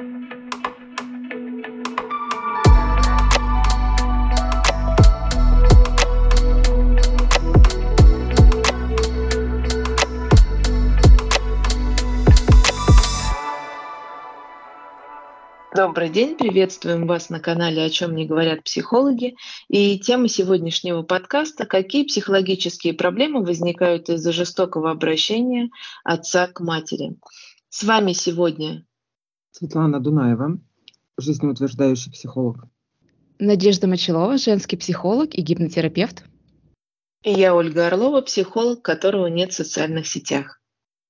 Добрый день, приветствуем вас на канале «О чем не говорят психологи». И тема сегодняшнего подкаста – какие психологические проблемы возникают из-за жестокого обращения отца к матери. С вами сегодня Светлана Дунаева, жизнеутверждающий психолог. Надежда Мочелова, женский психолог и гипнотерапевт. И я Ольга Орлова, психолог, которого нет в социальных сетях.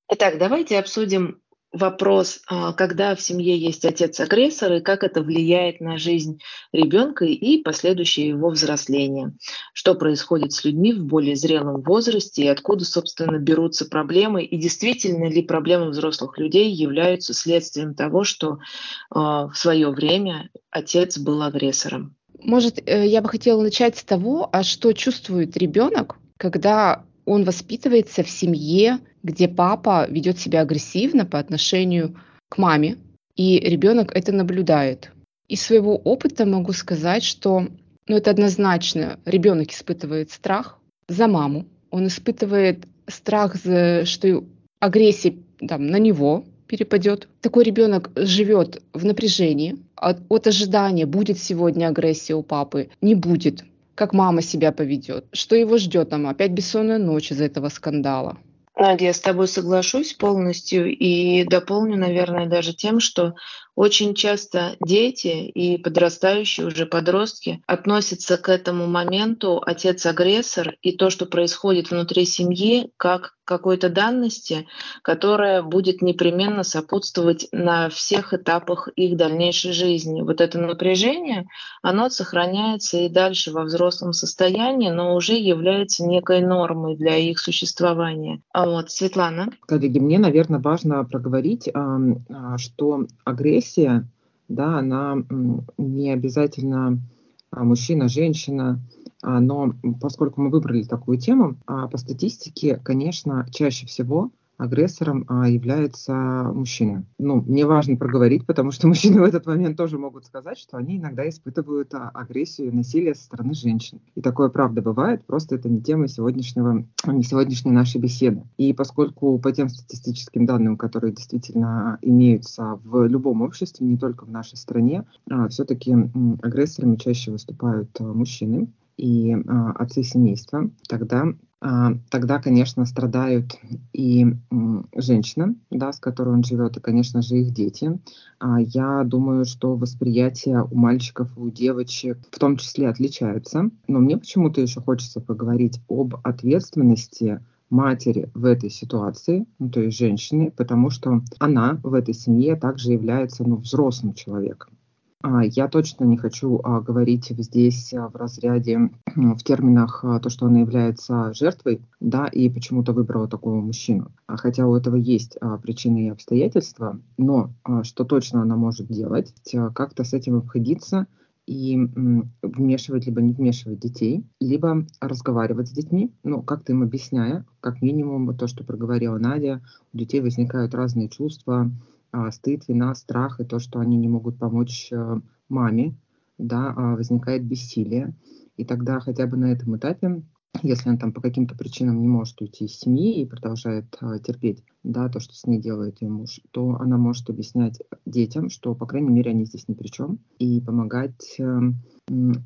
Итак, давайте обсудим вопрос, а, когда в семье есть отец-агрессор и как это влияет на жизнь ребенка и последующее его взросление. Что происходит с людьми в более зрелом возрасте и откуда, собственно, берутся проблемы и действительно ли проблемы взрослых людей являются следствием того, что а, в свое время отец был агрессором. Может, э, я бы хотела начать с того, а что чувствует ребенок, когда он воспитывается в семье, где папа ведет себя агрессивно по отношению к маме, и ребенок это наблюдает. Из своего опыта могу сказать, что ну, это однозначно ребенок испытывает страх за маму, он испытывает страх, за, что агрессия там, на него перепадет. Такой ребенок живет в напряжении от, от ожидания, будет сегодня агрессия у папы, не будет как мама себя поведет, что его ждет там опять бессонная ночь из-за этого скандала. Надя, я с тобой соглашусь полностью и дополню, наверное, даже тем, что очень часто дети и подрастающие уже подростки относятся к этому моменту отец-агрессор и то, что происходит внутри семьи, как какой-то данности, которая будет непременно сопутствовать на всех этапах их дальнейшей жизни. Вот это напряжение, оно сохраняется и дальше во взрослом состоянии, но уже является некой нормой для их существования. А вот, Светлана? Коллеги, мне, наверное, важно проговорить, а, что агрессия агрессия, да, она не обязательно а, мужчина, женщина, а, но поскольку мы выбрали такую тему, а, по статистике, конечно, чаще всего агрессором а, является мужчина. Ну, мне важно проговорить, потому что мужчины в этот момент тоже могут сказать, что они иногда испытывают а, агрессию и насилие со стороны женщин. И такое правда бывает, просто это не тема сегодняшнего, не сегодняшней нашей беседы. И поскольку по тем статистическим данным, которые действительно имеются в любом обществе, не только в нашей стране, а, все-таки агрессорами чаще выступают мужчины и отцы семейства, тогда а, тогда, конечно, страдают и женщина, да, с которой он живет, и, конечно же, их дети. А, я думаю, что восприятие у мальчиков и у девочек в том числе отличаются. Но мне почему-то еще хочется поговорить об ответственности матери в этой ситуации, ну, то есть женщины, потому что она в этой семье также является ну, взрослым человеком. А, я точно не хочу а, говорить здесь а, в разряде, в терминах то, что она является жертвой, да, и почему-то выбрала такого мужчину. Хотя у этого есть причины и обстоятельства, но что точно она может делать, как-то с этим обходиться и вмешивать, либо не вмешивать детей, либо разговаривать с детьми, ну, как-то им объясняя, как минимум, то, что проговорила Надя, у детей возникают разные чувства, стыд, вина, страх и то, что они не могут помочь э, маме, да, а, возникает бессилие. И тогда хотя бы на этом этапе, если он там по каким-то причинам не может уйти из семьи и продолжает а, терпеть да, то, что с ней делает ее муж, то она может объяснять детям, что, по крайней мере, они здесь ни при чем, и помогать э,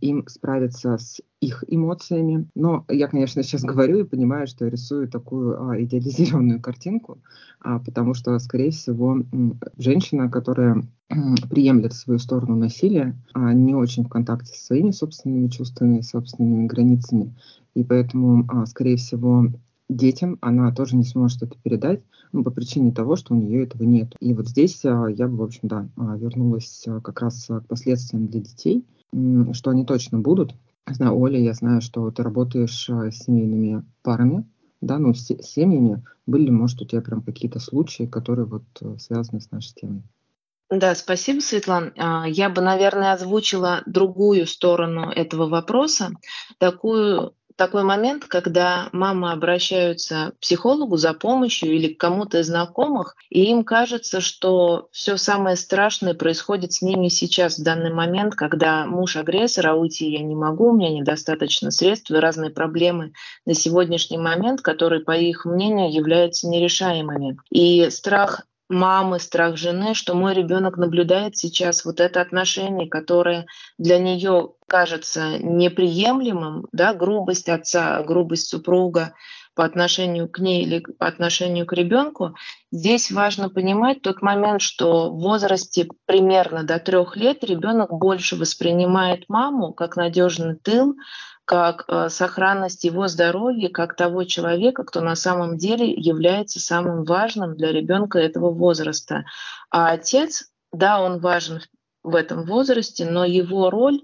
им справиться с их эмоциями. Но я, конечно, сейчас говорю и понимаю, что я рисую такую а, идеализированную картинку, а, потому что, скорее всего, женщина, которая приемлет свою сторону насилия, а, не очень в контакте со своими собственными чувствами, собственными границами. И поэтому, а, скорее всего, детям она тоже не сможет это передать, ну, по причине того, что у нее этого нет. И вот здесь а, я бы, в общем, да, а, вернулась как раз к последствиям для детей, что они точно будут. Знаю, Оля, я знаю, что ты работаешь с семейными парами, да, ну, с семьями. Были ли, может, у тебя прям какие-то случаи, которые вот связаны с нашей темой? Да, спасибо, Светлана. Я бы, наверное, озвучила другую сторону этого вопроса, такую такой момент, когда мамы обращаются к психологу за помощью или к кому-то из знакомых, и им кажется, что все самое страшное происходит с ними сейчас, в данный момент, когда муж агрессор, а уйти я не могу, у меня недостаточно средств и разные проблемы на сегодняшний момент, которые, по их мнению, являются нерешаемыми. И страх мамы, страх жены, что мой ребенок наблюдает сейчас вот это отношение, которое для нее кажется неприемлемым, да, грубость отца, грубость супруга по отношению к ней или по отношению к ребенку. Здесь важно понимать тот момент, что в возрасте примерно до трех лет ребенок больше воспринимает маму как надежный тыл, как э, сохранность его здоровья, как того человека, кто на самом деле является самым важным для ребенка этого возраста. А отец, да, он важен в этом возрасте, но его роль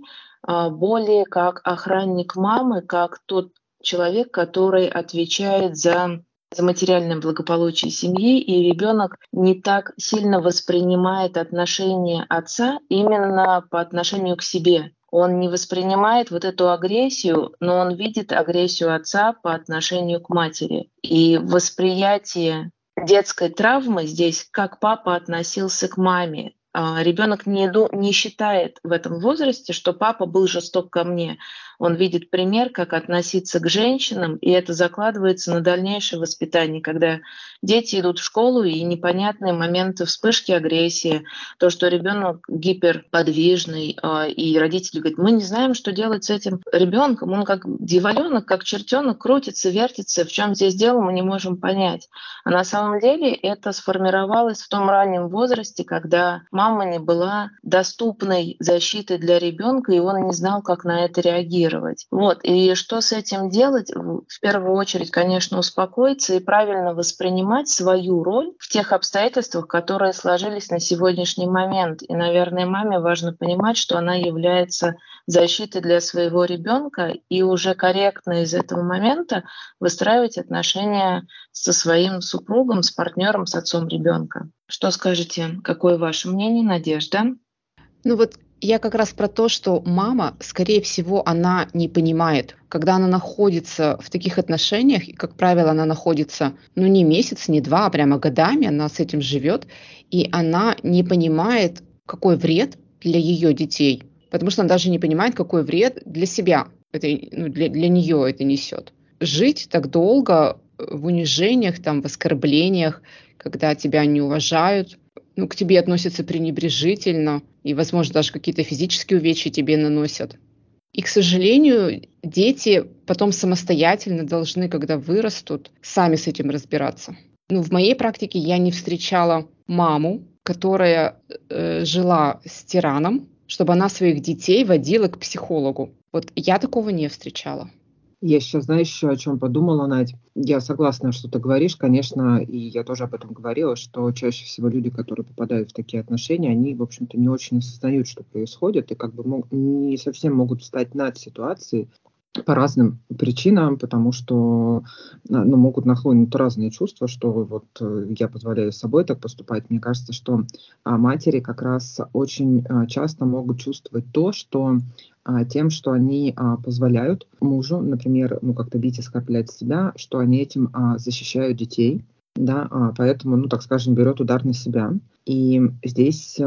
более как охранник мамы, как тот человек, который отвечает за за материальное благополучие семьи, и ребенок не так сильно воспринимает отношения отца именно по отношению к себе он не воспринимает вот эту агрессию, но он видит агрессию отца по отношению к матери. И восприятие детской травмы здесь, как папа относился к маме, а, ребенок не, не считает в этом возрасте, что папа был жесток ко мне. Он видит пример, как относиться к женщинам, и это закладывается на дальнейшее воспитание, когда дети идут в школу, и непонятные моменты вспышки агрессии, то, что ребенок гиперподвижный, а, и родители говорят, мы не знаем, что делать с этим ребенком, он как дьяволенок, как чертенок крутится, вертится, в чем здесь дело, мы не можем понять. А на самом деле это сформировалось в том раннем возрасте, когда мама не была доступной защитой для ребенка, и он не знал, как на это реагировать. Вот. И что с этим делать? В первую очередь, конечно, успокоиться и правильно воспринимать свою роль в тех обстоятельствах, которые сложились на сегодняшний момент. И, наверное, маме важно понимать, что она является защитой для своего ребенка и уже корректно из этого момента выстраивать отношения со своим супругом, с партнером, с отцом ребенка. Что скажете? Какое ваше мнение, Надежда? Ну вот я как раз про то, что мама, скорее всего, она не понимает, когда она находится в таких отношениях, и, как правило, она находится, ну, не месяц, не два, а прямо годами, она с этим живет, и она не понимает, какой вред для ее детей, потому что она даже не понимает, какой вред для себя, это, ну, для, для нее это несет. Жить так долго в унижениях, там, в оскорблениях, когда тебя не уважают, ну, к тебе относятся пренебрежительно, и, возможно, даже какие-то физические увечья тебе наносят. И, к сожалению, дети потом самостоятельно должны, когда вырастут, сами с этим разбираться. Ну, в моей практике я не встречала маму, которая э, жила с тираном, чтобы она своих детей водила к психологу. Вот я такого не встречала. Я сейчас, знаешь, еще о чем подумала, Надь. Я согласна, что ты говоришь, конечно, и я тоже об этом говорила, что чаще всего люди, которые попадают в такие отношения, они, в общем-то, не очень осознают, что происходит, и как бы не совсем могут встать над ситуацией, по разным причинам, потому что ну, могут нахлынуть разные чувства, что вот э, я позволяю с собой так поступать. Мне кажется, что а, матери как раз очень а, часто могут чувствовать то, что тем, что они позволяют мужу, например, ну как-то бить оскорблять себя, что они этим защищают детей, да, поэтому, ну так скажем, берет удар на себя. И здесь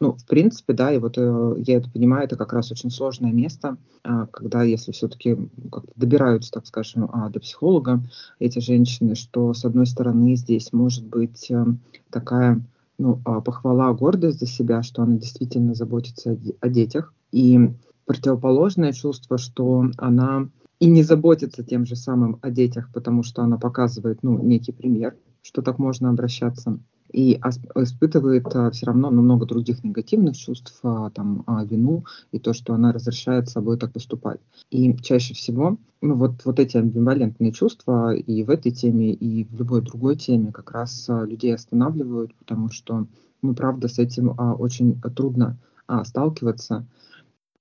ну, в принципе, да, и вот э, я это понимаю, это как раз очень сложное место, э, когда если все-таки как-то добираются, так скажем, э, до психолога эти женщины, что, с одной стороны, здесь может быть э, такая ну, э, похвала, гордость за себя, что она действительно заботится о, о детях, и противоположное чувство, что она и не заботится тем же самым о детях, потому что она показывает, ну, некий пример, что так можно обращаться и испытывает а, все равно ну, много других негативных чувств, а, там, а, вину и то, что она разрешает собой так поступать. И чаще всего ну, вот, вот эти амбивалентные чувства и в этой теме, и в любой другой теме как раз людей останавливают, потому что, ну, правда, с этим очень трудно сталкиваться.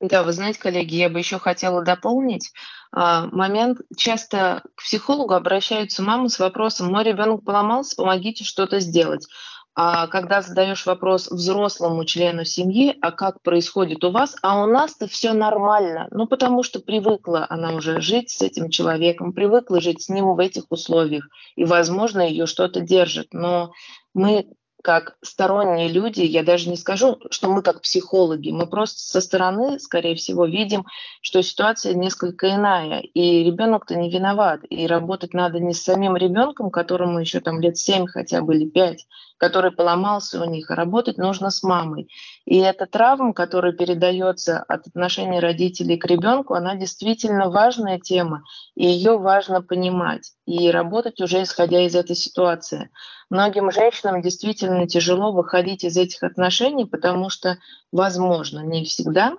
Да, вы знаете, коллеги, я бы еще хотела дополнить а, момент. Часто к психологу обращаются мамы с вопросом: "Мой ребенок поломался, помогите что-то сделать". А когда задаешь вопрос взрослому члену семьи, а как происходит у вас, а у нас-то все нормально, ну потому что привыкла она уже жить с этим человеком, привыкла жить с ним в этих условиях, и, возможно, ее что-то держит. Но мы как сторонние люди, я даже не скажу, что мы как психологи, мы просто со стороны, скорее всего, видим, что ситуация несколько иная, и ребенок-то не виноват, и работать надо не с самим ребенком, которому еще там лет 7 хотя бы или 5, который поломался у них, а работать нужно с мамой. И эта травма, которая передается от отношений родителей к ребенку, она действительно важная тема, и ее важно понимать и работать уже исходя из этой ситуации. Многим женщинам действительно тяжело выходить из этих отношений, потому что, возможно, не всегда,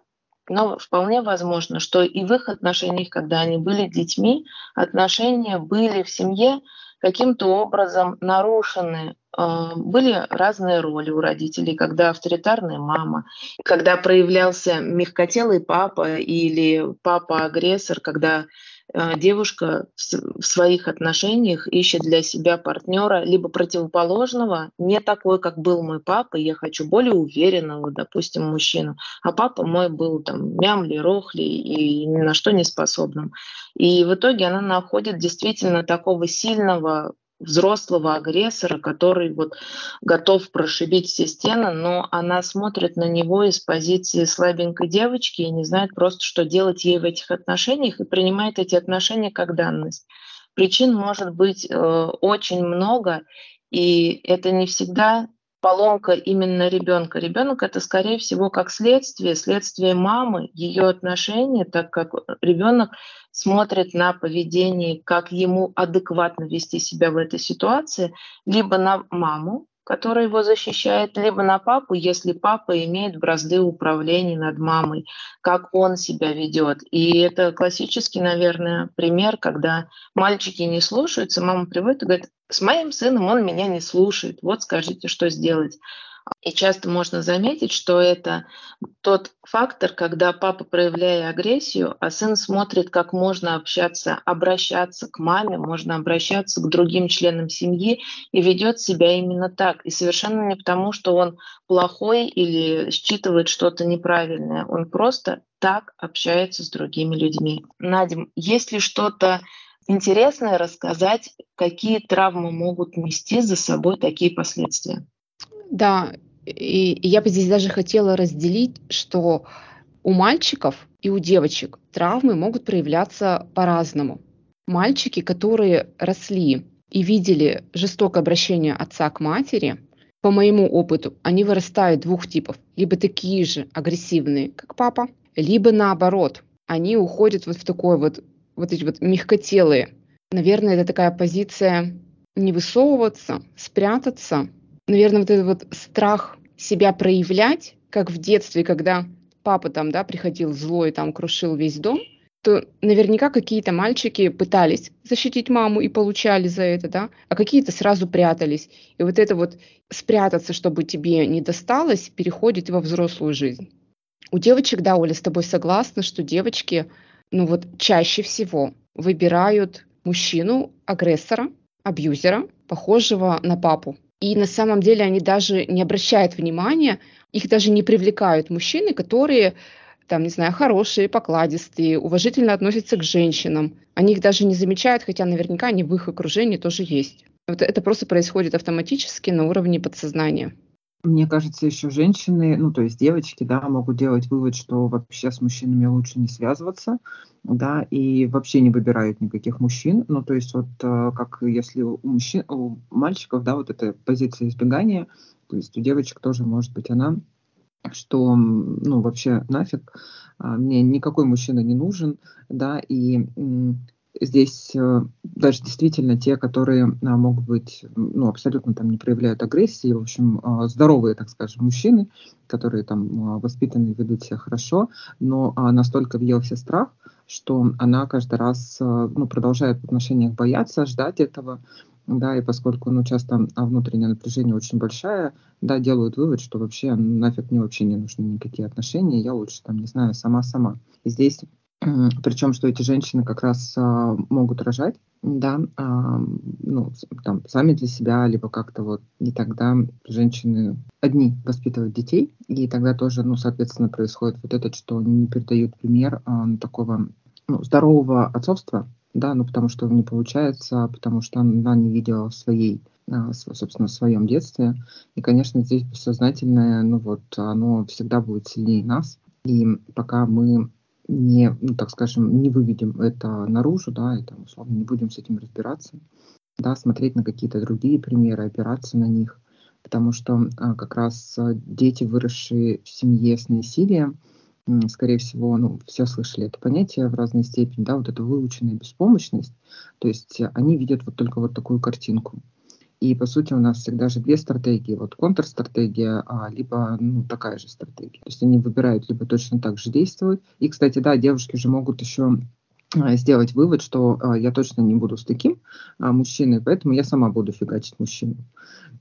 но вполне возможно, что и в их отношениях, когда они были детьми, отношения были в семье каким-то образом нарушены а, были разные роли у родителей, когда авторитарная мама, когда проявлялся мягкотелый папа или папа-агрессор, когда девушка в своих отношениях ищет для себя партнера либо противоположного, не такой, как был мой папа, я хочу более уверенного, допустим, мужчину, а папа мой был там мямли, рохли и ни на что не способным. И в итоге она находит действительно такого сильного взрослого агрессора, который вот готов прошибить все стены, но она смотрит на него из позиции слабенькой девочки и не знает просто, что делать ей в этих отношениях, и принимает эти отношения как данность. Причин может быть э, очень много, и это не всегда поломка именно ребенка. Ребенок это, скорее всего, как следствие, следствие мамы, ее отношения, так как ребенок смотрит на поведение, как ему адекватно вести себя в этой ситуации, либо на маму, которая его защищает, либо на папу, если папа имеет бразды управления над мамой, как он себя ведет. И это классический, наверное, пример, когда мальчики не слушаются, мама приводит и говорит, с моим сыном он меня не слушает, вот скажите, что сделать. И часто можно заметить, что это тот фактор, когда папа, проявляя агрессию, а сын смотрит, как можно общаться, обращаться к маме, можно обращаться к другим членам семьи и ведет себя именно так. И совершенно не потому, что он плохой или считывает что-то неправильное. Он просто так общается с другими людьми. Надим, есть ли что-то интересное рассказать, какие травмы могут нести за собой такие последствия? Да, и я бы здесь даже хотела разделить, что у мальчиков и у девочек травмы могут проявляться по-разному. Мальчики, которые росли и видели жестокое обращение отца к матери, по моему опыту, они вырастают двух типов. Либо такие же агрессивные, как папа, либо наоборот, они уходят вот в такой вот, вот эти вот мягкотелые. Наверное, это такая позиция не высовываться, спрятаться, наверное, вот этот вот страх себя проявлять, как в детстве, когда папа там, да, приходил злой, там, крушил весь дом, то наверняка какие-то мальчики пытались защитить маму и получали за это, да, а какие-то сразу прятались. И вот это вот спрятаться, чтобы тебе не досталось, переходит во взрослую жизнь. У девочек, да, Оля, с тобой согласна, что девочки, ну вот чаще всего выбирают мужчину, агрессора, абьюзера, похожего на папу. И на самом деле они даже не обращают внимания, их даже не привлекают мужчины, которые там, не знаю, хорошие, покладистые, уважительно относятся к женщинам. Они их даже не замечают, хотя наверняка они в их окружении тоже есть. Вот это просто происходит автоматически на уровне подсознания. Мне кажется, еще женщины, ну, то есть девочки, да, могут делать вывод, что вообще с мужчинами лучше не связываться, да, и вообще не выбирают никаких мужчин. Ну, то есть вот э, как если у мужчин, у мальчиков, да, вот эта позиция избегания, то есть у девочек тоже может быть она, что, ну, вообще нафиг, а, мне никакой мужчина не нужен, да, и здесь э, даже действительно те, которые а, могут быть, ну, абсолютно там не проявляют агрессии, в общем, а, здоровые, так скажем, мужчины, которые там а, воспитаны, ведут себя хорошо, но настолько въелся страх, что она каждый раз, ну, продолжает в отношениях бояться, ждать этого, да, и поскольку, ну, часто внутреннее напряжение очень большое, да, делают вывод, что вообще нафиг мне вообще не нужны никакие отношения, я лучше там, не знаю, сама-сама. И здесь причем, что эти женщины как раз а, могут рожать, да, а, ну, там, сами для себя, либо как-то вот, и тогда женщины одни воспитывают детей, и тогда тоже, ну, соответственно, происходит вот это, что они не передают пример а, такого ну, здорового отцовства, да, ну, потому что не получается, потому что она не видела своей а, собственно, в своем детстве. И, конечно, здесь бессознательное, ну вот, оно всегда будет сильнее нас. И пока мы не, ну, так скажем, не выведем это наружу, да, это, условно, не будем с этим разбираться, да, смотреть на какие-то другие примеры, опираться на них, потому что а, как раз а, дети, выросшие в семье с насилием, скорее всего, ну, все слышали это понятие в разной степени, да, вот эта выученная беспомощность, то есть они видят вот только вот такую картинку. И, по сути, у нас всегда же две стратегии. Вот контрстратегия, а, либо ну, такая же стратегия. То есть они выбирают либо точно так же действовать. И, кстати, да, девушки же могут еще сделать вывод, что а, я точно не буду с таким а, мужчиной, поэтому я сама буду фигачить мужчину.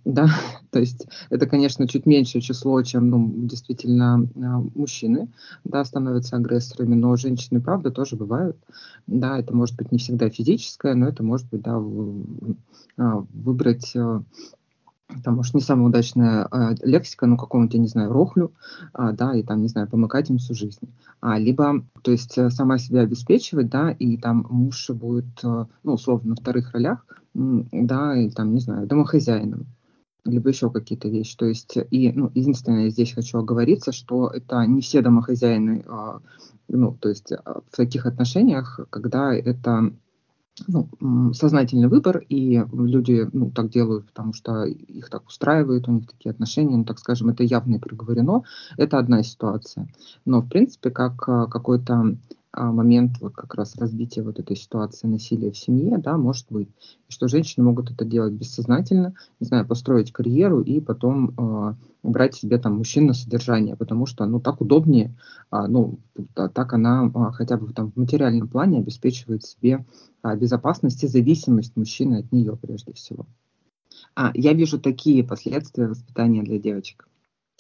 Да, то есть это, конечно, чуть меньшее число, чем ну, действительно мужчины, да, становятся агрессорами, но женщины, правда, тоже бывают. Да, это может быть не всегда физическое, но это может быть, да, выбрать там, может, не самая удачная э, лексика, ну, какому-нибудь, я не знаю, рохлю, а, да, и там, не знаю, помыкать им всю жизнь. А, либо, то есть, э, сама себя обеспечивать, да, и там муж будет, э, ну, условно, на вторых ролях, да, и там, не знаю, домохозяином, либо еще какие-то вещи. То есть, и, ну, единственное, здесь хочу оговориться, что это не все домохозяины, э, ну, то есть, в таких отношениях, когда это ну, сознательный выбор, и люди ну, так делают, потому что их так устраивает, у них такие отношения, ну, так скажем, это явно и проговорено, это одна ситуация. Но, в принципе, как а, какой-то момент вот как раз разбития вот этой ситуации насилия в семье, да, может быть. И что женщины могут это делать бессознательно, не знаю, построить карьеру и потом э, брать себе там мужчин на содержание, потому что, ну, так удобнее, э, ну, так она э, хотя бы там в материальном плане обеспечивает себе э, безопасность и зависимость мужчины от нее прежде всего. А, я вижу такие последствия воспитания для девочек.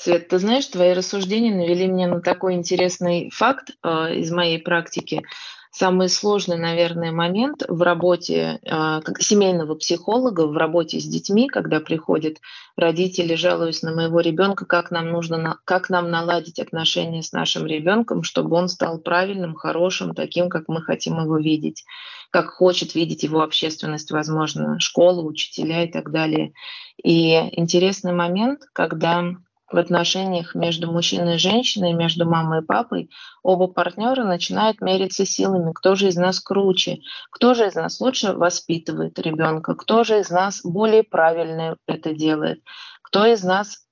Свет, ты знаешь, твои рассуждения навели меня на такой интересный факт э, из моей практики. Самый сложный, наверное, момент в работе э, как семейного психолога, в работе с детьми, когда приходят родители, жалуясь на моего ребенка, как нам нужно, как нам наладить отношения с нашим ребенком, чтобы он стал правильным, хорошим, таким, как мы хотим его видеть, как хочет видеть его общественность, возможно, школа, учителя и так далее. И интересный момент, когда в отношениях между мужчиной и женщиной, между мамой и папой, оба партнера начинают мериться силами, кто же из нас круче, кто же из нас лучше воспитывает ребенка, кто же из нас более правильно это делает, кто из нас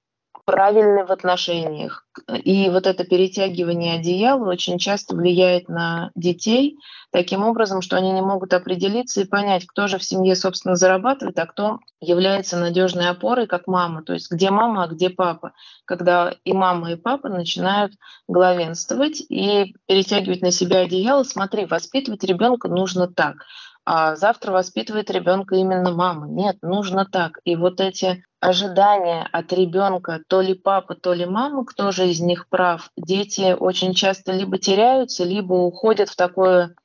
правильный в отношениях. И вот это перетягивание одеяла очень часто влияет на детей таким образом, что они не могут определиться и понять, кто же в семье, собственно, зарабатывает, а кто является надежной опорой, как мама. То есть где мама, а где папа. Когда и мама, и папа начинают главенствовать и перетягивать на себя одеяло. Смотри, воспитывать ребенка нужно так а завтра воспитывает ребенка именно мама. Нет, нужно так. И вот эти ожидания от ребенка, то ли папа, то ли мама, кто же из них прав, дети очень часто либо теряются, либо уходят в такое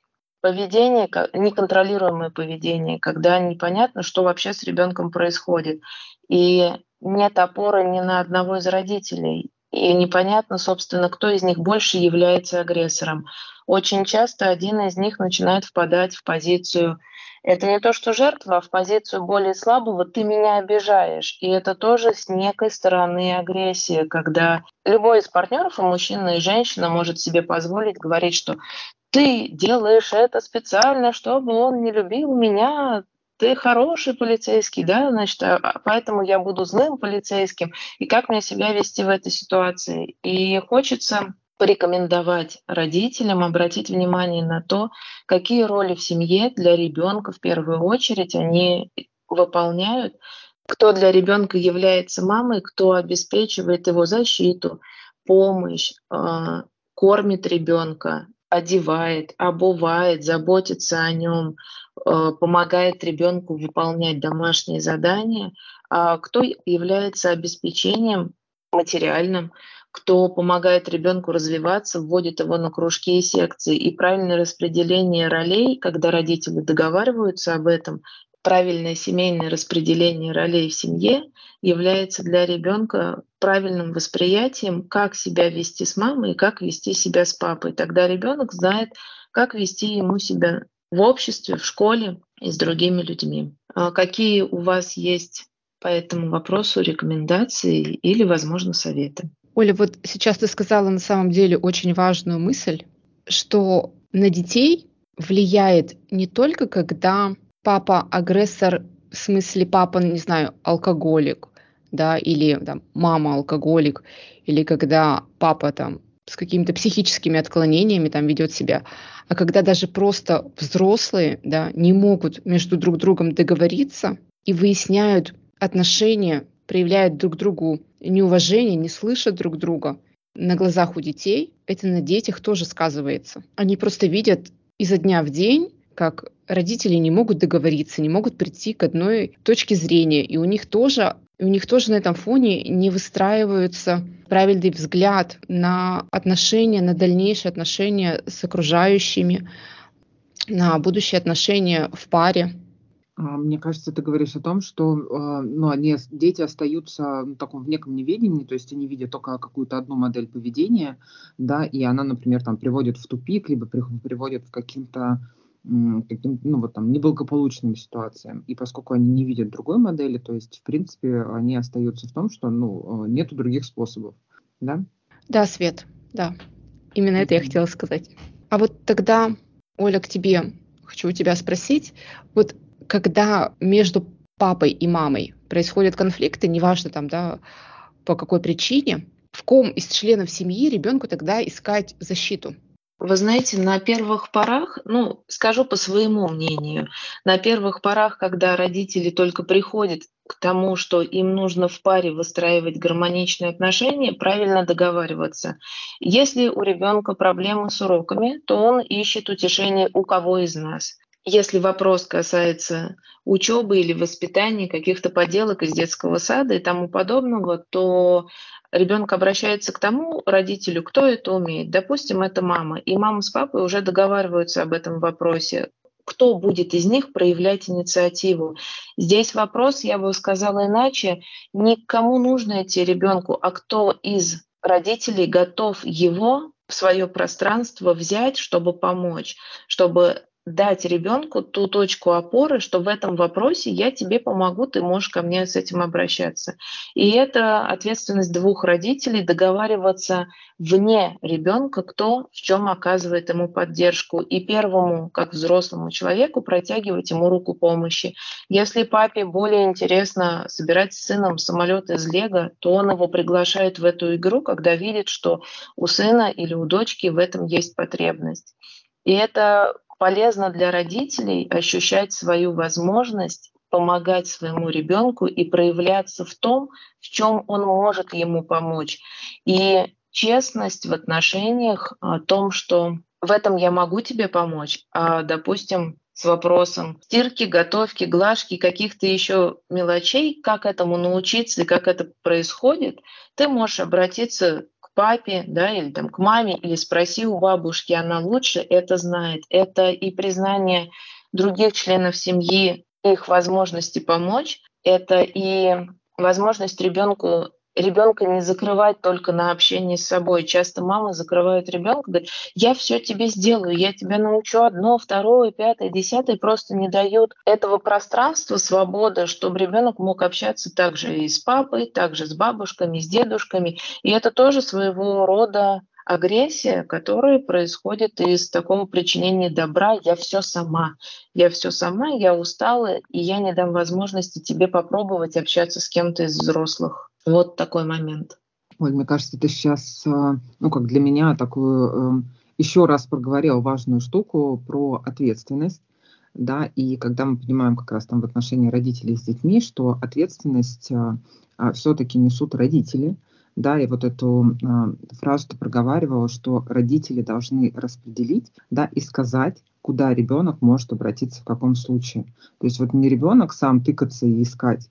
поведение, неконтролируемое поведение, когда непонятно, что вообще с ребенком происходит. И нет опоры ни на одного из родителей. И непонятно, собственно, кто из них больше является агрессором очень часто один из них начинает впадать в позицию это не то, что жертва, а в позицию более слабого ты меня обижаешь. И это тоже с некой стороны агрессия, когда любой из партнеров, и мужчина, и женщина, может себе позволить говорить, что ты делаешь это специально, чтобы он не любил меня, ты хороший полицейский, да, значит, а, а поэтому я буду злым полицейским, и как мне себя вести в этой ситуации. И хочется порекомендовать родителям обратить внимание на то, какие роли в семье для ребенка в первую очередь они выполняют, кто для ребенка является мамой, кто обеспечивает его защиту, помощь, а, кормит ребенка, одевает, обувает, заботится о нем, помогает ребенку выполнять домашние задания, а кто является обеспечением материальным, кто помогает ребенку развиваться, вводит его на кружки и секции. И правильное распределение ролей, когда родители договариваются об этом, правильное семейное распределение ролей в семье является для ребенка правильным восприятием, как себя вести с мамой и как вести себя с папой. Тогда ребенок знает, как вести ему себя в обществе, в школе и с другими людьми. А какие у вас есть по этому вопросу рекомендации или, возможно, советы? Оля, вот сейчас ты сказала на самом деле очень важную мысль, что на детей влияет не только когда папа агрессор, в смысле папа, не знаю, алкоголик, да, или там, мама алкоголик, или когда папа там с какими-то психическими отклонениями там ведет себя, а когда даже просто взрослые, да, не могут между друг другом договориться и выясняют отношения, проявляют друг другу неуважение, не слышат друг друга на глазах у детей, это на детях тоже сказывается. Они просто видят изо дня в день, как родители не могут договориться, не могут прийти к одной точке зрения, и у них тоже у них тоже на этом фоне не выстраивается правильный взгляд на отношения, на дальнейшие отношения с окружающими, на будущие отношения в паре. А, мне кажется, ты говоришь о том, что а, ну, они, дети остаются в таком в неком неведении, то есть они видят только какую-то одну модель поведения, да, и она, например, там приводит в тупик, либо приводит к каким-то каким ну, вот там, неблагополучным ситуациям. И поскольку они не видят другой модели, то есть, в принципе, они остаются в том, что ну, нету других способов. Да? Да, Свет, да. Именно это я хотела сказать. А вот тогда, Оля, к тебе хочу у тебя спросить, вот когда между папой и мамой происходят конфликты, неважно там, да, по какой причине, в ком из членов семьи ребенку тогда искать защиту? Вы знаете, на первых порах, ну, скажу по своему мнению, на первых порах, когда родители только приходят к тому, что им нужно в паре выстраивать гармоничные отношения, правильно договариваться. Если у ребенка проблемы с уроками, то он ищет утешение у кого из нас. Если вопрос касается учебы или воспитания каких-то поделок из детского сада и тому подобного, то ребенок обращается к тому родителю, кто это умеет. Допустим, это мама. И мама с папой уже договариваются об этом вопросе кто будет из них проявлять инициативу. Здесь вопрос, я бы сказала иначе, не кому нужно идти ребенку, а кто из родителей готов его в свое пространство взять, чтобы помочь, чтобы дать ребенку ту точку опоры, что в этом вопросе я тебе помогу, ты можешь ко мне с этим обращаться. И это ответственность двух родителей договариваться вне ребенка, кто в чем оказывает ему поддержку. И первому, как взрослому человеку, протягивать ему руку помощи. Если папе более интересно собирать с сыном самолет из Лего, то он его приглашает в эту игру, когда видит, что у сына или у дочки в этом есть потребность. И это полезно для родителей ощущать свою возможность помогать своему ребенку и проявляться в том, в чем он может ему помочь. И честность в отношениях о том, что в этом я могу тебе помочь, а, допустим, с вопросом стирки, готовки, глажки, каких-то еще мелочей, как этому научиться и как это происходит, ты можешь обратиться папе, да, или там к маме, или спроси у бабушки, она лучше это знает. Это и признание других членов семьи, их возможности помочь, это и возможность ребенку ребенка не закрывать только на общение с собой. Часто мамы закрывают ребенка, говорят, я все тебе сделаю, я тебя научу одно, второе, пятое, десятое, просто не дают этого пространства, свободы, чтобы ребенок мог общаться также и с папой, также с бабушками, с дедушками. И это тоже своего рода агрессия, которая происходит из такого причинения добра. Я все сама. Я все сама, я устала, и я не дам возможности тебе попробовать общаться с кем-то из взрослых. Вот такой момент. Ой, мне кажется, ты сейчас, э, ну, как для меня, такую эм, еще раз проговорил важную штуку про ответственность. Да, и когда мы понимаем как раз там в отношении родителей с детьми, что ответственность э, а, все-таки несут родители, да, и вот эту э, фразу ты проговаривала, что родители должны распределить, да, и сказать, куда ребенок может обратиться в каком случае. То есть вот не ребенок сам тыкаться и искать,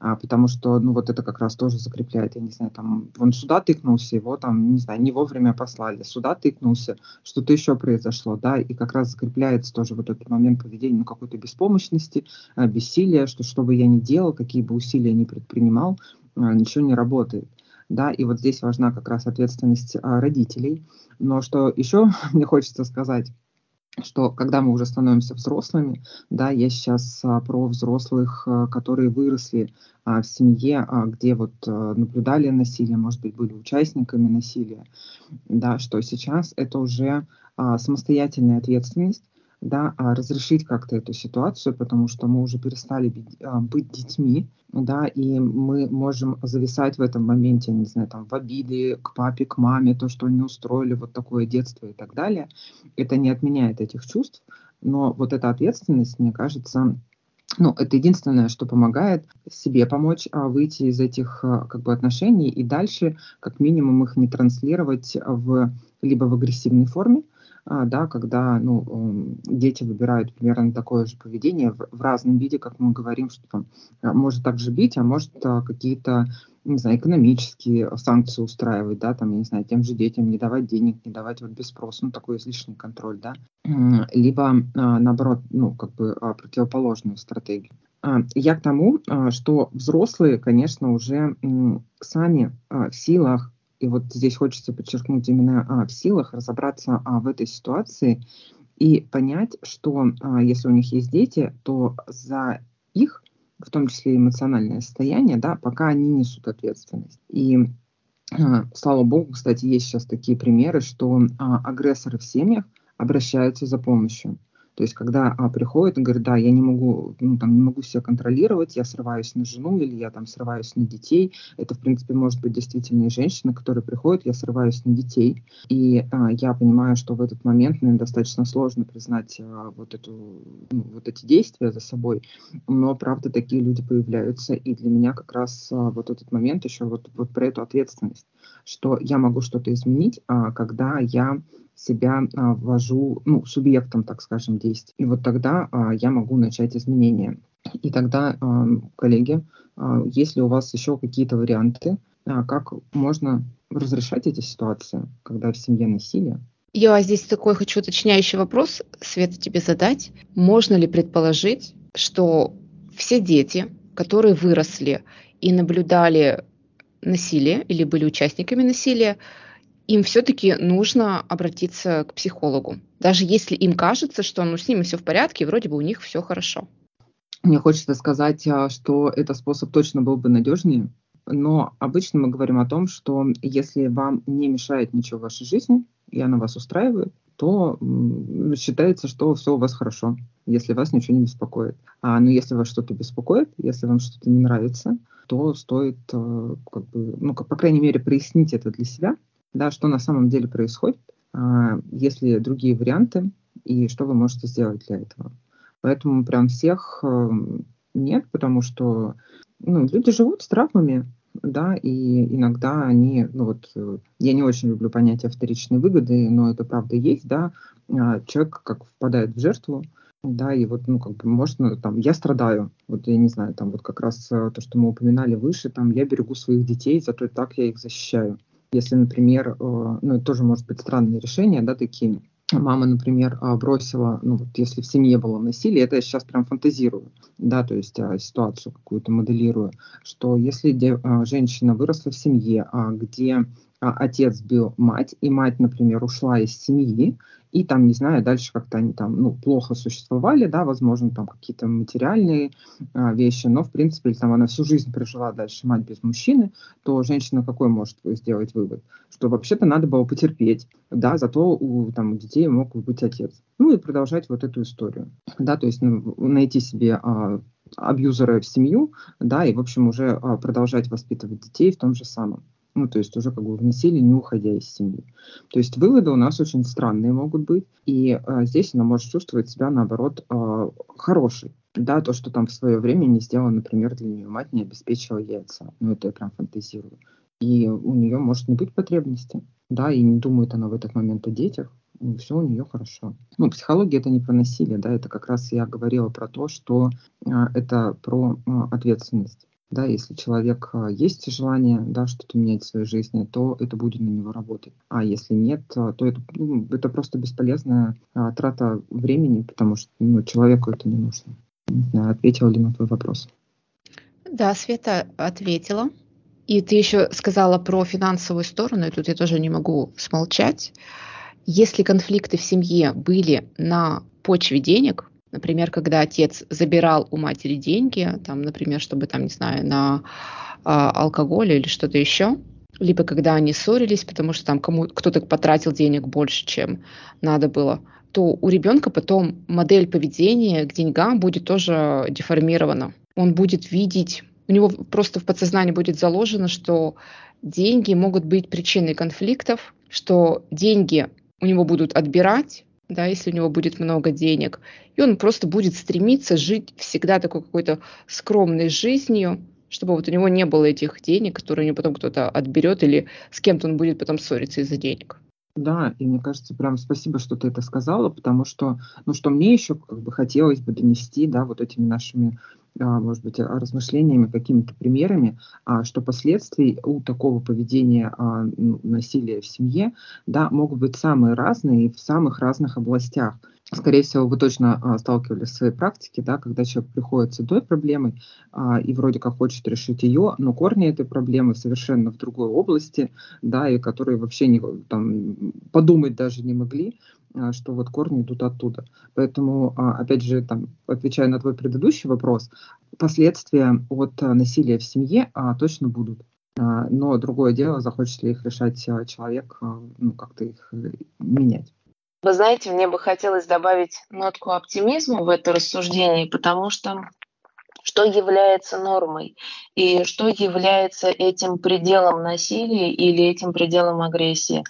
а, потому что, ну, вот это как раз тоже закрепляет, я не знаю, там, он сюда тыкнулся, его там, не знаю, не вовремя послали, сюда тыкнулся, что-то еще произошло, да, и как раз закрепляется тоже вот этот момент поведения, ну, какой-то беспомощности, а, бессилия, что что бы я ни делал, какие бы усилия ни предпринимал, а, ничего не работает да, и вот здесь важна как раз ответственность а, родителей. Но что еще мне хочется сказать, что когда мы уже становимся взрослыми, да, я сейчас а, про взрослых, а, которые выросли а, в семье, а, где вот а, наблюдали насилие, может быть, были участниками насилия, да, что сейчас это уже а, самостоятельная ответственность, да, а разрешить как-то эту ситуацию, потому что мы уже перестали быть, а, быть детьми, да, и мы можем зависать в этом моменте, не знаю, там, в обиде к папе, к маме, то, что они устроили вот такое детство и так далее. Это не отменяет этих чувств, но вот эта ответственность, мне кажется, ну, это единственное, что помогает себе помочь а, выйти из этих а, как бы отношений и дальше, как минимум, их не транслировать в либо в агрессивной форме, да, когда ну, дети выбирают примерно такое же поведение в, в разном виде, как мы говорим, что там а, может также бить, а может а, какие-то, не знаю, экономические санкции устраивать, да, там, я не знаю, тем же детям не давать денег, не давать вот без спроса, ну, такой излишний контроль, да, либо, наоборот, ну, как бы противоположную стратегию. Я к тому, что взрослые, конечно, уже сами в силах и вот здесь хочется подчеркнуть именно а, в силах разобраться а, в этой ситуации и понять, что а, если у них есть дети, то за их, в том числе эмоциональное состояние, да, пока они несут ответственность. И а, слава богу, кстати, есть сейчас такие примеры, что а, агрессоры в семьях обращаются за помощью. То есть, когда а, приходит и говорит, да, я не могу, ну, там, не могу себя контролировать, я срываюсь на жену или я там срываюсь на детей. Это, в принципе, может быть действительно и женщина, которая приходит, я срываюсь на детей. И а, я понимаю, что в этот момент мне достаточно сложно признать а, вот, эту, ну, вот эти действия за собой. Но, правда, такие люди появляются. И для меня как раз а, вот этот момент еще вот, вот про эту ответственность, что я могу что-то изменить, а, когда я себя а, ввожу ну, субъектом, так скажем, действий. И вот тогда а, я могу начать изменения. И тогда, а, коллеги, если у вас еще какие-то варианты, как можно разрешать эти ситуации, когда в семье насилие, я здесь такой хочу уточняющий вопрос, Света, тебе задать. Можно ли предположить, что все дети, которые выросли и наблюдали насилие или были участниками насилия, им все-таки нужно обратиться к психологу, даже если им кажется, что ну, с ними все в порядке, вроде бы у них все хорошо. Мне хочется сказать, а, что этот способ точно был бы надежнее, но обычно мы говорим о том, что если вам не мешает ничего в вашей жизни, и она вас устраивает, то считается, что все у вас хорошо, если вас ничего не беспокоит. А, но если вас что-то беспокоит, если вам что-то не нравится, то стоит, э, как бы, ну, по крайней мере, прояснить это для себя, да, что на самом деле происходит, а, есть ли другие варианты и что вы можете сделать для этого. Поэтому прям всех э, нет, потому что ну, люди живут с травмами, да, и иногда они, ну вот, э, я не очень люблю понятие вторичной выгоды, но это правда есть, да, а, человек как впадает в жертву, да, и вот, ну, как бы, можно, там, я страдаю, вот, я не знаю, там, вот как раз э, то, что мы упоминали выше, там, я берегу своих детей, зато так я их защищаю. Если, например, э, ну, это тоже может быть странные решения, да, такие, мама, например, а, бросила, ну вот если в семье было насилие, это я сейчас прям фантазирую, да, то есть а, ситуацию какую-то моделирую, что если а, женщина выросла в семье, где отец бил мать, и мать, например, ушла из семьи, и там, не знаю, дальше как-то они там, ну, плохо существовали, да, возможно, там какие-то материальные а, вещи, но, в принципе, там она всю жизнь прожила дальше мать без мужчины, то женщина какой может сделать вывод? Что вообще-то надо было потерпеть, да, зато у, там, у детей мог быть отец. Ну, и продолжать вот эту историю, да, то есть ну, найти себе а, абьюзера в семью, да, и, в общем, уже а, продолжать воспитывать детей в том же самом ну, то есть уже как бы вносили, не уходя из семьи. То есть выводы у нас очень странные могут быть, и а, здесь она может чувствовать себя, наоборот, а, хорошей. Да, то, что там в свое время не сделала, например, для нее мать не обеспечила яйца. Ну, это я прям фантазирую. И у нее может не быть потребности, да, и не думает она в этот момент о детях, и все у нее хорошо. Ну, психология это не про насилие, да, это как раз я говорила про то, что а, это про а, ответственность Да, если человек а, есть желание да, что-то менять в своей жизни, то это будет на него работать. А если нет, а, то это, ну, это просто бесполезная а, трата времени, потому что ну, человеку это не нужно. Не ответила ли на твой вопрос. Да, Света ответила. И ты еще сказала про финансовую сторону, и тут я тоже не могу смолчать. Если конфликты в семье были на почве денег, Например, когда отец забирал у матери деньги, там, например, чтобы, там, не знаю, на а, алкоголь или что-то еще, либо когда они ссорились, потому что там кому кто-то потратил денег больше, чем надо было, то у ребенка потом модель поведения к деньгам будет тоже деформирована. Он будет видеть, у него просто в подсознании будет заложено, что деньги могут быть причиной конфликтов, что деньги у него будут отбирать, да, если у него будет много денег, и он просто будет стремиться жить всегда такой какой-то скромной жизнью, чтобы вот у него не было этих денег, которые у него потом кто-то отберет, или с кем-то он будет потом ссориться из-за денег. Да, и мне кажется, прям спасибо, что ты это сказала, потому что, ну, что мне еще как бы хотелось бы донести, да, вот этими нашими может быть, размышлениями, какими-то примерами, а, что последствий у такого поведения а, ну, насилия в семье да, могут быть самые разные и в самых разных областях. Скорее всего, вы точно сталкивались в своей практике, да, когда человек приходит с одной проблемой и вроде как хочет решить ее, но корни этой проблемы совершенно в другой области, да, и которые вообще не, там, подумать даже не могли, а, что вот корни идут оттуда. Поэтому, а, опять же, там, отвечая на твой предыдущий вопрос, последствия от а, насилия в семье точно будут. Но другое дело, захочет ли их решать человек, ну, как-то их э, менять. Вы знаете, мне бы хотелось добавить нотку оптимизма в это рассуждение, потому что что является нормой и что является этим пределом насилия или этим пределом агрессии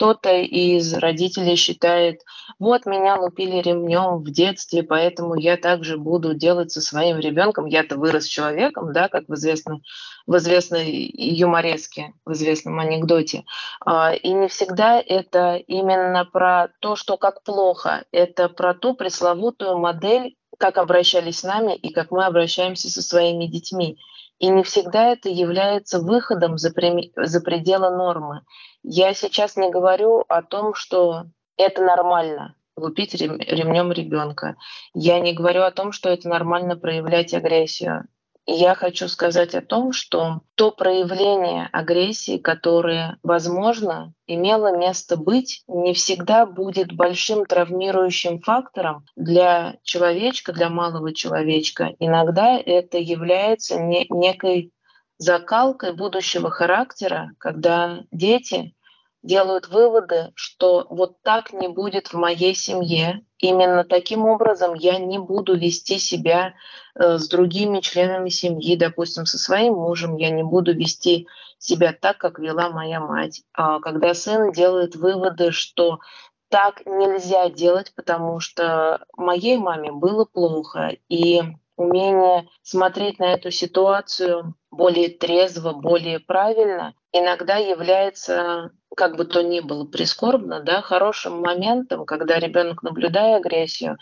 кто-то из родителей считает, вот меня лупили ремнем в детстве, поэтому я также буду делать со своим ребенком. Я-то вырос человеком, да, как в известном, в известной юмореске, в известном анекдоте. А, и не всегда это именно про то, что как плохо, это про ту пресловутую модель, как обращались с нами и как мы обращаемся со своими детьми. И не всегда это является выходом за, за пределы нормы. Я сейчас не говорю о том, что это нормально лупить ремнем ребенка. Я не говорю о том, что это нормально проявлять агрессию я хочу сказать о том, что то проявление агрессии, которое, возможно, имело место быть, не всегда будет большим травмирующим фактором для человечка, для малого человечка. Иногда это является не, некой закалкой будущего характера, когда дети делают выводы, что вот так не будет в моей семье. Именно таким образом я не буду вести себя э, с другими членами семьи, допустим, со своим мужем, я не буду вести себя так, как вела моя мать. А когда сын делает выводы, что так нельзя делать, потому что моей маме было плохо, и умение смотреть на эту ситуацию более трезво, более правильно, иногда является, как бы то ни было прискорбно, да, хорошим моментом, когда ребенок, наблюдая агрессию,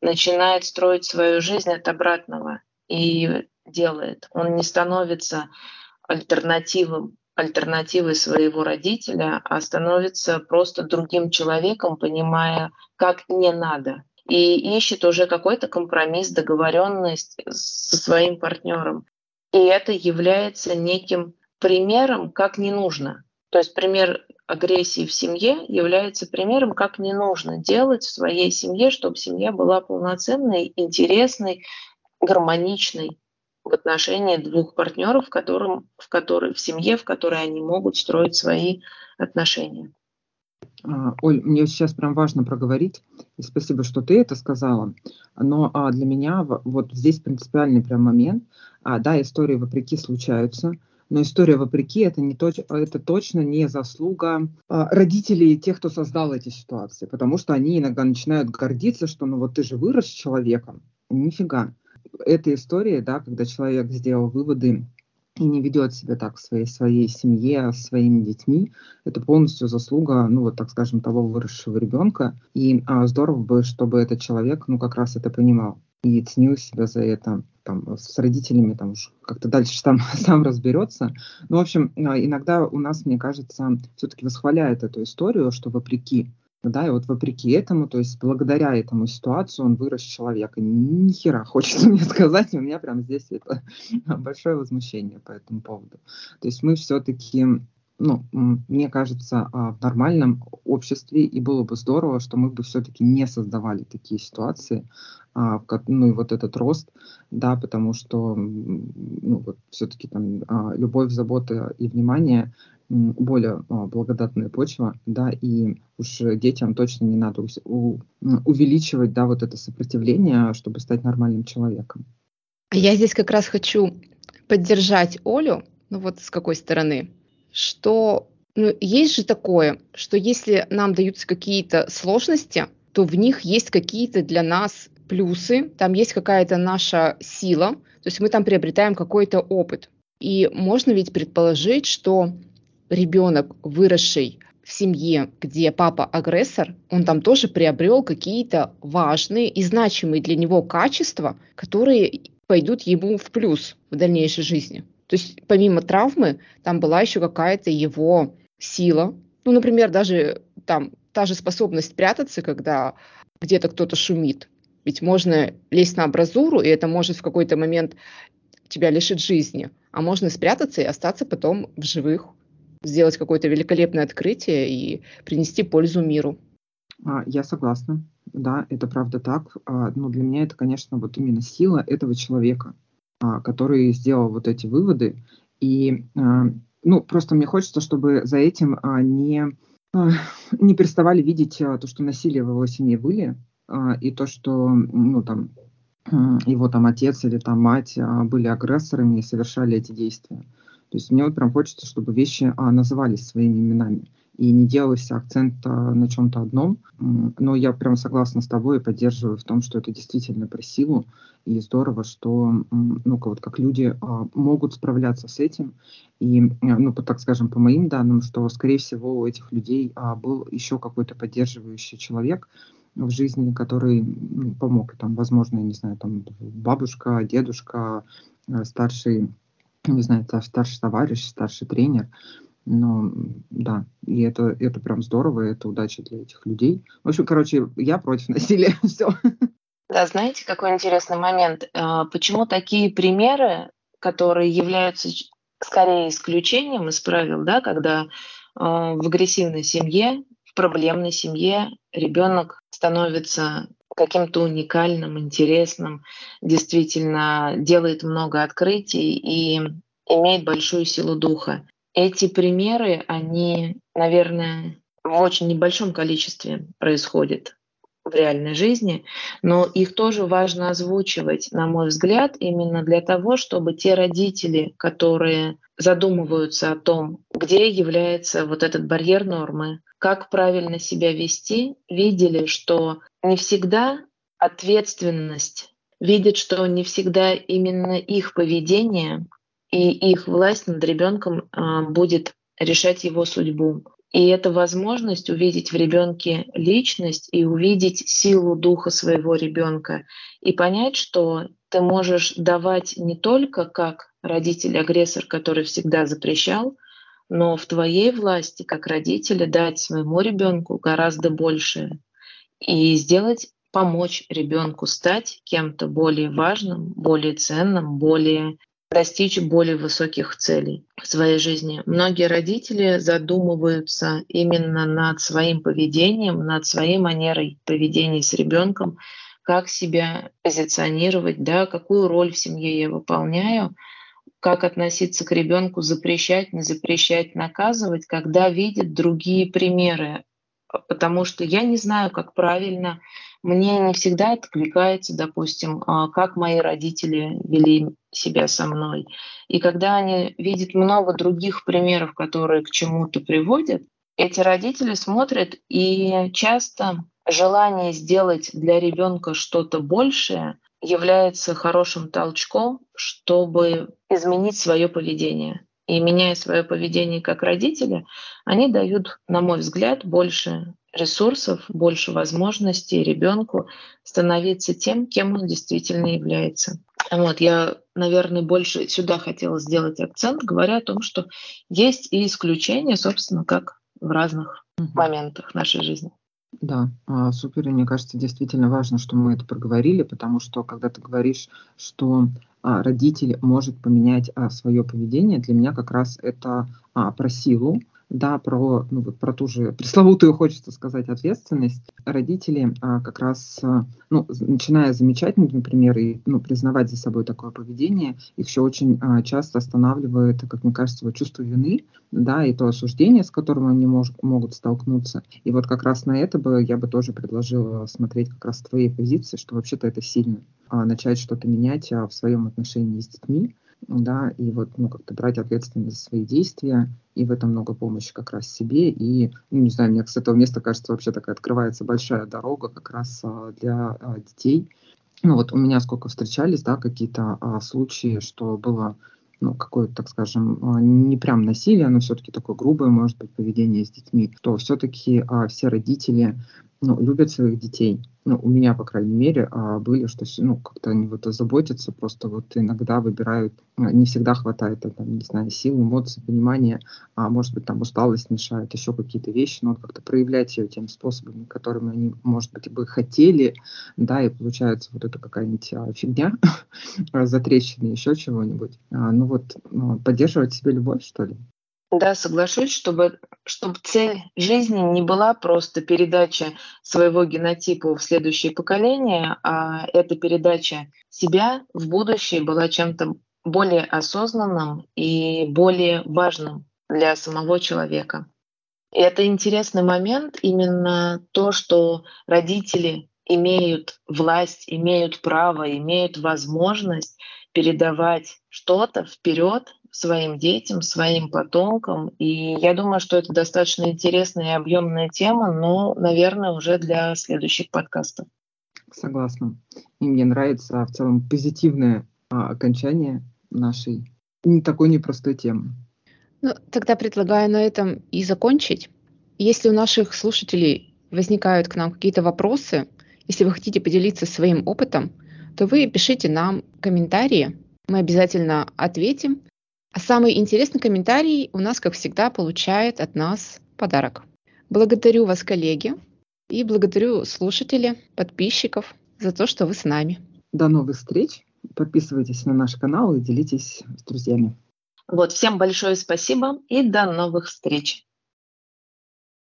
начинает строить свою жизнь от обратного и делает. Он не становится альтернативом, альтернативой своего родителя, а становится просто другим человеком, понимая, как не надо и ищет уже какой-то компромисс, договоренность со своим партнером. И это является неким примером, как не нужно. То есть пример агрессии в семье является примером, как не нужно делать в своей семье, чтобы семья была полноценной, интересной, гармоничной в отношении двух партнеров, в, котором, в, которой, в семье, в которой они могут строить свои отношения. А, Оль, мне сейчас прям важно проговорить, и спасибо, что ты это сказала, но а, для меня вот здесь принципиальный прям момент, а, да, истории вопреки случаются, но история вопреки это, не точ, это точно не заслуга а, родителей тех, кто создал эти ситуации, потому что они иногда начинают гордиться, что ну вот ты же вырос человеком, нифига. Эта история, да, когда человек сделал выводы и не ведет себя так в своей, своей семье, с своими детьми, это полностью заслуга, ну вот так скажем, того выросшего ребенка. И а, здорово бы, чтобы этот человек, ну как раз это понимал. И ценил себя за это. Там, с родителями там уж как-то дальше сам, сам разберется. Ну, в общем, а, иногда у нас, мне кажется, все-таки восхваляет эту историю, что вопреки да, и вот вопреки этому, то есть благодаря этому ситуацию он вырос человека. Ни хера хочется мне сказать, у меня прям здесь это большое возмущение по этому поводу. То есть мы все-таки ну, мне кажется, а, в нормальном обществе, и было бы здорово, что мы бы все-таки не создавали такие ситуации, а, ну и вот этот рост, да, потому что, ну, вот все-таки там а, любовь, забота и внимание более благодатная почва, да, и уж детям точно не надо увеличивать, да, вот это сопротивление, чтобы стать нормальным человеком. Я здесь как раз хочу поддержать Олю, ну вот с какой стороны что ну, есть же такое, что если нам даются какие-то сложности, то в них есть какие-то для нас плюсы, там есть какая-то наша сила, то есть мы там приобретаем какой-то опыт. И можно ведь предположить, что ребенок, выросший в семье, где папа агрессор, он там тоже приобрел какие-то важные и значимые для него качества, которые пойдут ему в плюс в дальнейшей жизни. То есть помимо травмы там была еще какая-то его сила. Ну, например, даже там та же способность прятаться, когда где-то кто-то шумит. Ведь можно лезть на абразуру, и это может в какой-то момент тебя лишить жизни. А можно спрятаться и остаться потом в живых, сделать какое-то великолепное открытие и принести пользу миру. А, я согласна. Да, это правда так. А, но для меня это, конечно, вот именно сила этого человека. А, который сделал вот эти выводы. И, а, ну, просто мне хочется, чтобы за этим а, не, не переставали видеть то, что насилие в его семье были, и то, что, ну, там, его там отец или там мать были агрессорами и совершали эти действия. То есть мне вот прям хочется, чтобы вещи назывались своими именами и не делался акцент на чем-то одном. Но я прям согласна с тобой и поддерживаю в том, что это действительно про силу. И здорово, что ну, вот как люди а, могут справляться с этим. И, ну, так скажем, по моим данным, что, скорее всего, у этих людей а, был еще какой-то поддерживающий человек, в жизни, который помог, там, возможно, не знаю, там бабушка, дедушка, э, старший, не знаю, старший товарищ, старший тренер, но да, и это, это прям здорово, это удача для этих людей. В общем, короче, я против насилия. Все. Да, знаете, какой интересный момент? А, почему такие примеры, которые являются скорее исключением из правил, да, когда а, в агрессивной семье, в проблемной семье ребенок становится каким-то уникальным, интересным, действительно делает много открытий и имеет большую силу духа. Эти примеры, они, наверное, в очень небольшом количестве происходят в реальной жизни, но их тоже важно озвучивать, на мой взгляд, именно для того, чтобы те родители, которые задумываются о том, где является вот этот барьер нормы, как правильно себя вести, видели, что не всегда ответственность, видят, что не всегда именно их поведение и их власть над ребенком а, будет решать его судьбу. И это возможность увидеть в ребенке личность и увидеть силу духа своего ребенка и понять, что ты можешь давать не только как родитель-агрессор, который всегда запрещал, но в твоей власти, как родителя, дать своему ребенку гораздо больше и сделать, помочь ребенку стать кем-то более важным, более ценным, более достичь более высоких целей в своей жизни. Многие родители задумываются именно над своим поведением, над своей манерой поведения с ребенком, как себя позиционировать, да, какую роль в семье я выполняю, как относиться к ребенку, запрещать, не запрещать, наказывать, когда видят другие примеры. Потому что я не знаю, как правильно мне не всегда откликается, допустим, а, как мои родители вели себя со мной. И когда они видят много других примеров, которые к чему-то приводят, эти родители смотрят и часто желание сделать для ребенка что-то большее является хорошим толчком, чтобы изменить свое поведение. и меняя свое поведение как родители, они дают, на мой взгляд, больше ресурсов, больше возможностей ребенку становиться тем, кем он действительно является. Вот, я, наверное, больше сюда хотела сделать акцент, говоря о том, что есть и исключения, собственно, как в разных угу. моментах нашей жизни. Да, а, супер. И мне кажется, действительно важно, что мы это проговорили, потому что когда ты говоришь, что а, родитель может поменять а, свое поведение, для меня как раз это про силу, да, про, ну, вот про ту же пресловутую, хочется сказать, ответственность, родители а, как раз, а, ну, начиная замечать, например, и ну, признавать за собой такое поведение, их еще очень а, часто останавливает, как мне кажется, вот чувство вины, да, и то осуждение, с которым они мож, могут столкнуться. И вот как раз на это бы я бы тоже предложила смотреть как раз с твоей позиции, что вообще-то это сильно. А, начать что-то менять а, в своем отношении с детьми, да, и вот, ну, как-то брать ответственность за свои действия, и в этом много помощи как раз себе, и, ну, не знаю, мне с этого места, кажется, вообще такая открывается большая дорога как раз а, для а, детей. Ну, вот у меня сколько встречались, да, какие-то а, случаи, что было ну, какое-то, так скажем, а, не прям насилие, но все-таки такое грубое, может быть, поведение с детьми, то все-таки а, все родители ну, любят своих детей. Ну, у меня, по крайней мере, а, были, что ну, как-то они вот заботятся, просто вот иногда выбирают, а, не всегда хватает, а, там, не знаю, сил, эмоций, понимания, а может быть, там усталость мешает, еще какие-то вещи, но вот как-то проявлять ее тем способами, которыми они, может быть, бы хотели, да, и получается вот это какая-нибудь фигня, затрещины, еще чего-нибудь. Ну вот, поддерживать себе любовь, что ли? Да, соглашусь, чтобы, чтобы цель жизни не была просто передача своего генотипа в следующее поколение, а эта передача себя в будущее была чем-то более осознанным и более важным для самого человека. И это интересный момент, именно то, что родители имеют власть, имеют право, имеют возможность передавать что-то вперед своим детям, своим потомкам. И я думаю, что это достаточно интересная и объемная тема, но, наверное, уже для следующих подкастов. Согласна. И мне нравится в целом позитивное а, окончание нашей не такой непростой темы. Ну, тогда предлагаю на этом и закончить. Если у наших слушателей возникают к нам какие-то вопросы, если вы хотите поделиться своим опытом, то вы пишите нам комментарии. Мы обязательно ответим а самый интересный комментарий у нас, как всегда, получает от нас подарок. Благодарю вас, коллеги, и благодарю слушателей, подписчиков за то, что вы с нами. До новых встреч. Подписывайтесь на наш канал и делитесь с друзьями. Вот, всем большое спасибо и до новых встреч.